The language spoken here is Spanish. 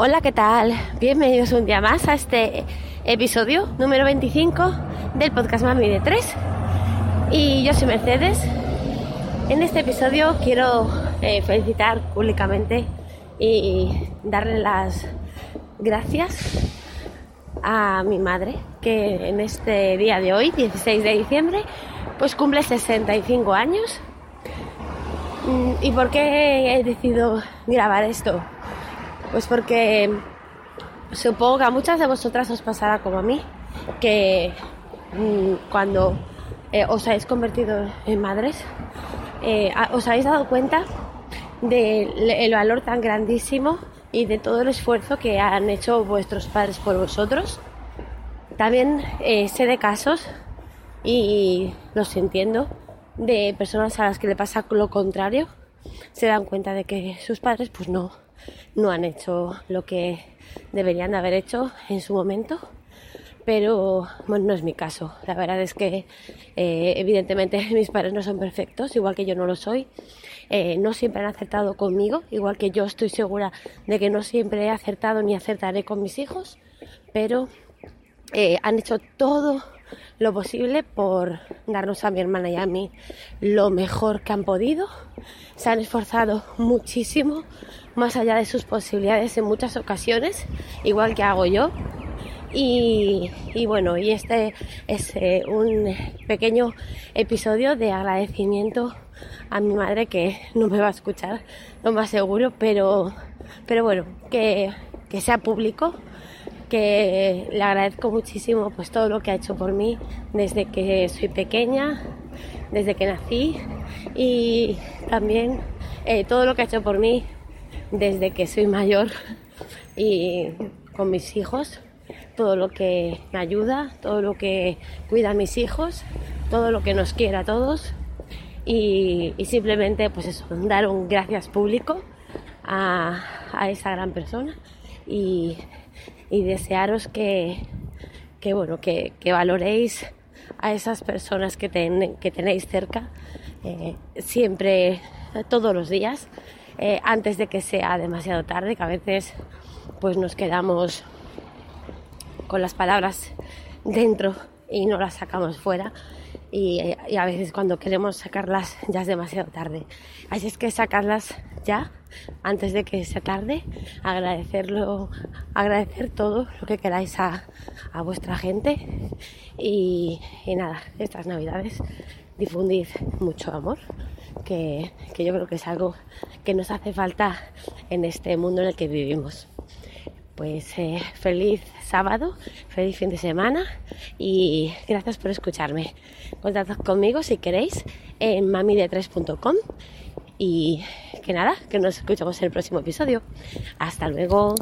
Hola, ¿qué tal? Bienvenidos un día más a este episodio número 25 del podcast Mami de 3. Y yo soy Mercedes. En este episodio quiero eh, felicitar públicamente y darle las gracias a mi madre, que en este día de hoy, 16 de diciembre, pues cumple 65 años. Mm, ¿Y por qué he decidido grabar esto? Pues porque supongo que a muchas de vosotras os pasará como a mí, que mm, cuando eh, os habéis convertido en madres, eh, os habéis dado cuenta del valor tan grandísimo y de todo el esfuerzo que han hecho vuestros padres por vosotros. También eh, sé de casos, y los entiendo, de personas a las que le pasa lo contrario, se dan cuenta de que sus padres pues no, no han hecho lo que deberían de haber hecho en su momento. Pero bueno, no es mi caso. La verdad es que eh, evidentemente mis padres no son perfectos, igual que yo no lo soy. Eh, no siempre han acertado conmigo, igual que yo estoy segura de que no siempre he acertado ni acertaré con mis hijos, pero eh, han hecho todo lo posible por darnos a mi hermana y a mí lo mejor que han podido. Se han esforzado muchísimo, más allá de sus posibilidades en muchas ocasiones, igual que hago yo. Y, bueno, y este es eh, un pequeño episodio de agradecimiento a mi madre que no me va a escuchar, lo más seguro, pero, pero bueno, que sea público que le agradezco muchísimo pues todo lo que ha hecho por mí desde que soy pequeña, desde que nací y también eh, todo lo que ha hecho por mí desde que soy mayor y con mis hijos, todo lo que me ayuda, todo lo que cuida a mis hijos, todo lo que nos quiera a todos y, simplemente pues eso, dar un gracias público a esa gran persona y desearos que, bueno, que, valoréis a esas personas que, que tenéis cerca eh, siempre, todos los días, eh, antes de que sea demasiado tarde, que a veces pues nos quedamos con las palabras dentro y no las sacamos fuera y, a veces cuando queremos sacarlas ya es demasiado tarde. Así es que sacarlas ya antes de que sea tarde, agradecerlo, agradecer todo lo que queráis a, vuestra gente y, nada, estas navidades difundid mucho amor, que, que yo creo que es algo que nos hace falta en este mundo en el que vivimos pues eh, feliz sábado, feliz fin de semana y gracias por escucharme. Contactad conmigo si queréis en mamide3.com y que nada, que nos escuchamos en el próximo episodio. Hasta luego.